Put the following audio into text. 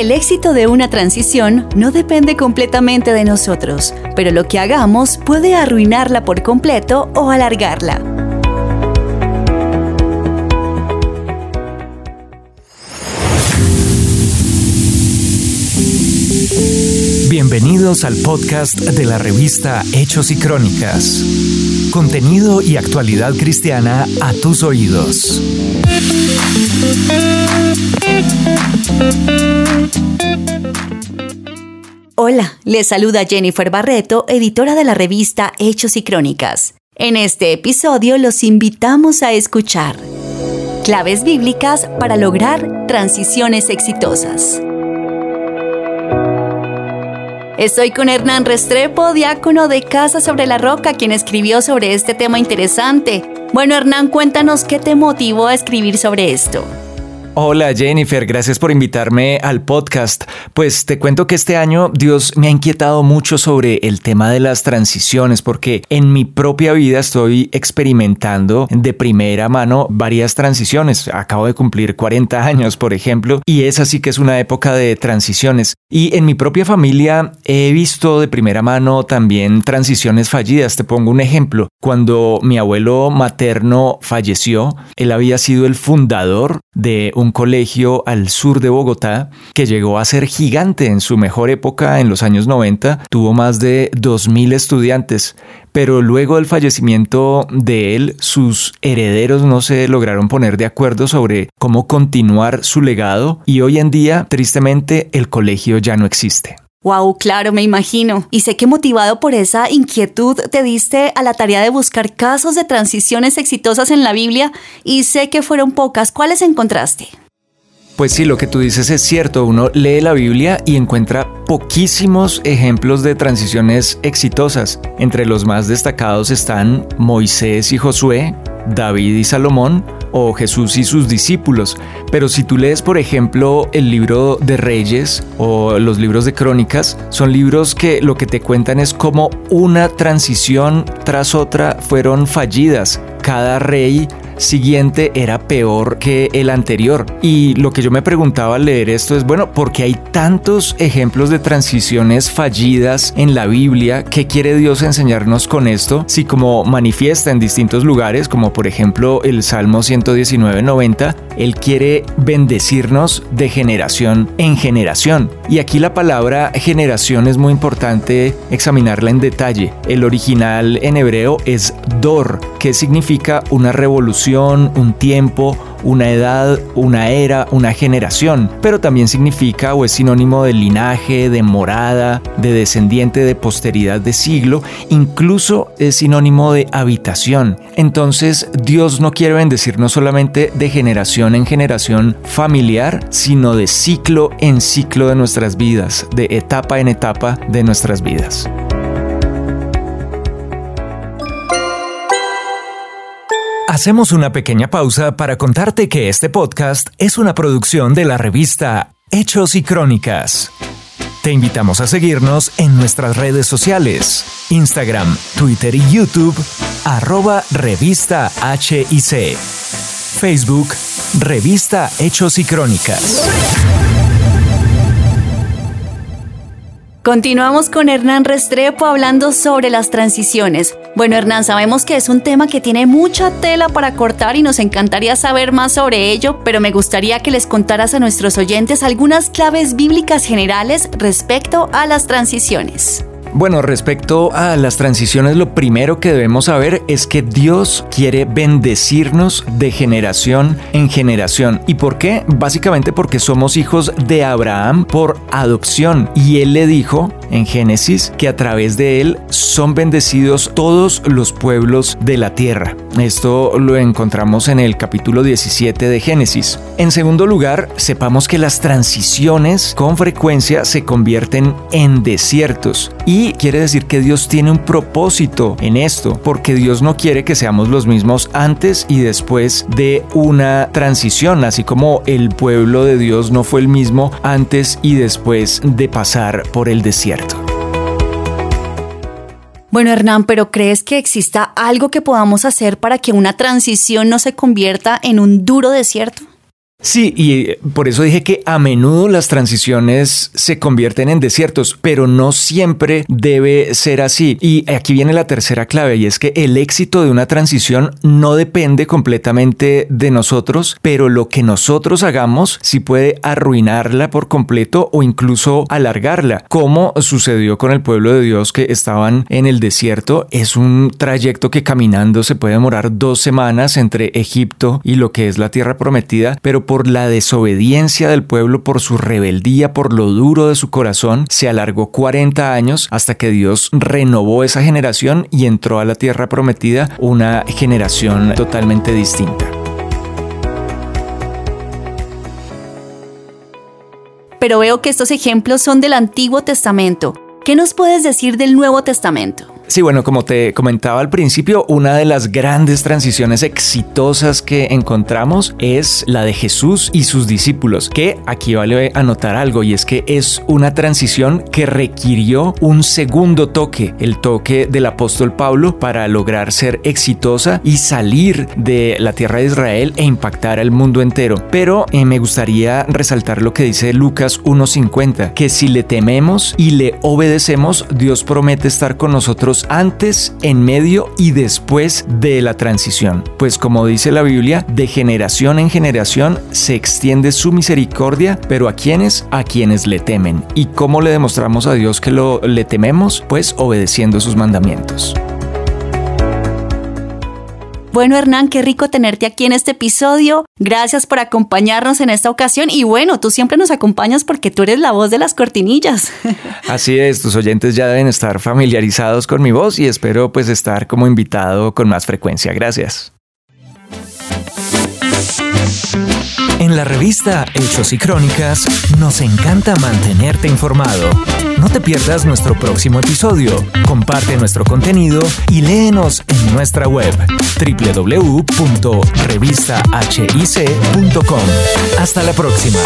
El éxito de una transición no depende completamente de nosotros, pero lo que hagamos puede arruinarla por completo o alargarla. Bienvenidos al podcast de la revista Hechos y Crónicas. Contenido y actualidad cristiana a tus oídos. Hola, les saluda Jennifer Barreto, editora de la revista Hechos y Crónicas. En este episodio los invitamos a escuchar claves bíblicas para lograr transiciones exitosas. Estoy con Hernán Restrepo, diácono de Casa sobre la Roca, quien escribió sobre este tema interesante. Bueno, Hernán, cuéntanos qué te motivó a escribir sobre esto. Hola Jennifer, gracias por invitarme al podcast. Pues te cuento que este año Dios me ha inquietado mucho sobre el tema de las transiciones porque en mi propia vida estoy experimentando de primera mano varias transiciones. Acabo de cumplir 40 años, por ejemplo, y es así que es una época de transiciones. Y en mi propia familia he visto de primera mano también transiciones fallidas. Te pongo un ejemplo. Cuando mi abuelo materno falleció, él había sido el fundador de un colegio al sur de Bogotá que llegó a ser gigante en su mejor época en los años 90, tuvo más de 2.000 estudiantes, pero luego del fallecimiento de él, sus herederos no se lograron poner de acuerdo sobre cómo continuar su legado y hoy en día, tristemente, el colegio ya no existe. Wow, claro, me imagino. Y sé que motivado por esa inquietud te diste a la tarea de buscar casos de transiciones exitosas en la Biblia y sé que fueron pocas. ¿Cuáles encontraste? Pues sí, lo que tú dices es cierto. Uno lee la Biblia y encuentra poquísimos ejemplos de transiciones exitosas. Entre los más destacados están Moisés y Josué, David y Salomón, o Jesús y sus discípulos. Pero si tú lees, por ejemplo, el libro de Reyes o los libros de Crónicas, son libros que lo que te cuentan es cómo una transición tras otra fueron fallidas. Cada rey siguiente era peor que el anterior. Y lo que yo me preguntaba al leer esto es, bueno, ¿por qué hay tantos ejemplos de transiciones fallidas en la Biblia? ¿Qué quiere Dios enseñarnos con esto? Si como manifiesta en distintos lugares, como por ejemplo el Salmo 119.90, Él quiere bendecirnos de generación en generación. Y aquí la palabra generación es muy importante examinarla en detalle. El original en hebreo es dor, que significa una revolución un tiempo, una edad, una era, una generación, pero también significa o es sinónimo de linaje, de morada, de descendiente, de posteridad de siglo, incluso es sinónimo de habitación. Entonces Dios no quiere bendecir no solamente de generación en generación familiar, sino de ciclo en ciclo de nuestras vidas, de etapa en etapa de nuestras vidas. Hacemos una pequeña pausa para contarte que este podcast es una producción de la revista Hechos y Crónicas. Te invitamos a seguirnos en nuestras redes sociales, Instagram, Twitter y YouTube, arroba revista HIC, Facebook, revista Hechos y Crónicas. Continuamos con Hernán Restrepo hablando sobre las transiciones. Bueno, Hernán, sabemos que es un tema que tiene mucha tela para cortar y nos encantaría saber más sobre ello, pero me gustaría que les contaras a nuestros oyentes algunas claves bíblicas generales respecto a las transiciones. Bueno, respecto a las transiciones, lo primero que debemos saber es que Dios quiere bendecirnos de generación en generación. ¿Y por qué? Básicamente porque somos hijos de Abraham por adopción. Y él le dijo en Génesis que a través de él son bendecidos todos los pueblos de la tierra. Esto lo encontramos en el capítulo 17 de Génesis. En segundo lugar, sepamos que las transiciones con frecuencia se convierten en desiertos. Y quiere decir que Dios tiene un propósito en esto, porque Dios no quiere que seamos los mismos antes y después de una transición, así como el pueblo de Dios no fue el mismo antes y después de pasar por el desierto. Bueno, Hernán, pero ¿crees que exista algo que podamos hacer para que una transición no se convierta en un duro desierto? Sí, y por eso dije que a menudo las transiciones se convierten en desiertos, pero no siempre debe ser así. Y aquí viene la tercera clave, y es que el éxito de una transición no depende completamente de nosotros, pero lo que nosotros hagamos sí puede arruinarla por completo o incluso alargarla, como sucedió con el pueblo de Dios que estaban en el desierto. Es un trayecto que caminando se puede demorar dos semanas entre Egipto y lo que es la tierra prometida, pero por la desobediencia del pueblo, por su rebeldía, por lo duro de su corazón, se alargó 40 años hasta que Dios renovó esa generación y entró a la tierra prometida una generación totalmente distinta. Pero veo que estos ejemplos son del Antiguo Testamento. ¿Qué nos puedes decir del Nuevo Testamento? Sí, bueno, como te comentaba al principio, una de las grandes transiciones exitosas que encontramos es la de Jesús y sus discípulos, que aquí vale anotar algo y es que es una transición que requirió un segundo toque, el toque del apóstol Pablo para lograr ser exitosa y salir de la tierra de Israel e impactar al mundo entero. Pero eh, me gustaría resaltar lo que dice Lucas 1.50, que si le tememos y le obedecemos, Dios promete estar con nosotros antes, en medio y después de la transición. Pues como dice la Biblia, de generación en generación se extiende su misericordia, pero ¿a quienes? A quienes le temen. ¿Y cómo le demostramos a Dios que lo le tememos? Pues obedeciendo sus mandamientos. Bueno, Hernán, qué rico tenerte aquí en este episodio. Gracias por acompañarnos en esta ocasión y bueno, tú siempre nos acompañas porque tú eres la voz de las cortinillas. Así es, tus oyentes ya deben estar familiarizados con mi voz y espero pues estar como invitado con más frecuencia. Gracias. En la revista Hechos y Crónicas nos encanta mantenerte informado. No te pierdas nuestro próximo episodio, comparte nuestro contenido y léenos en nuestra web www.revistahic.com. Hasta la próxima.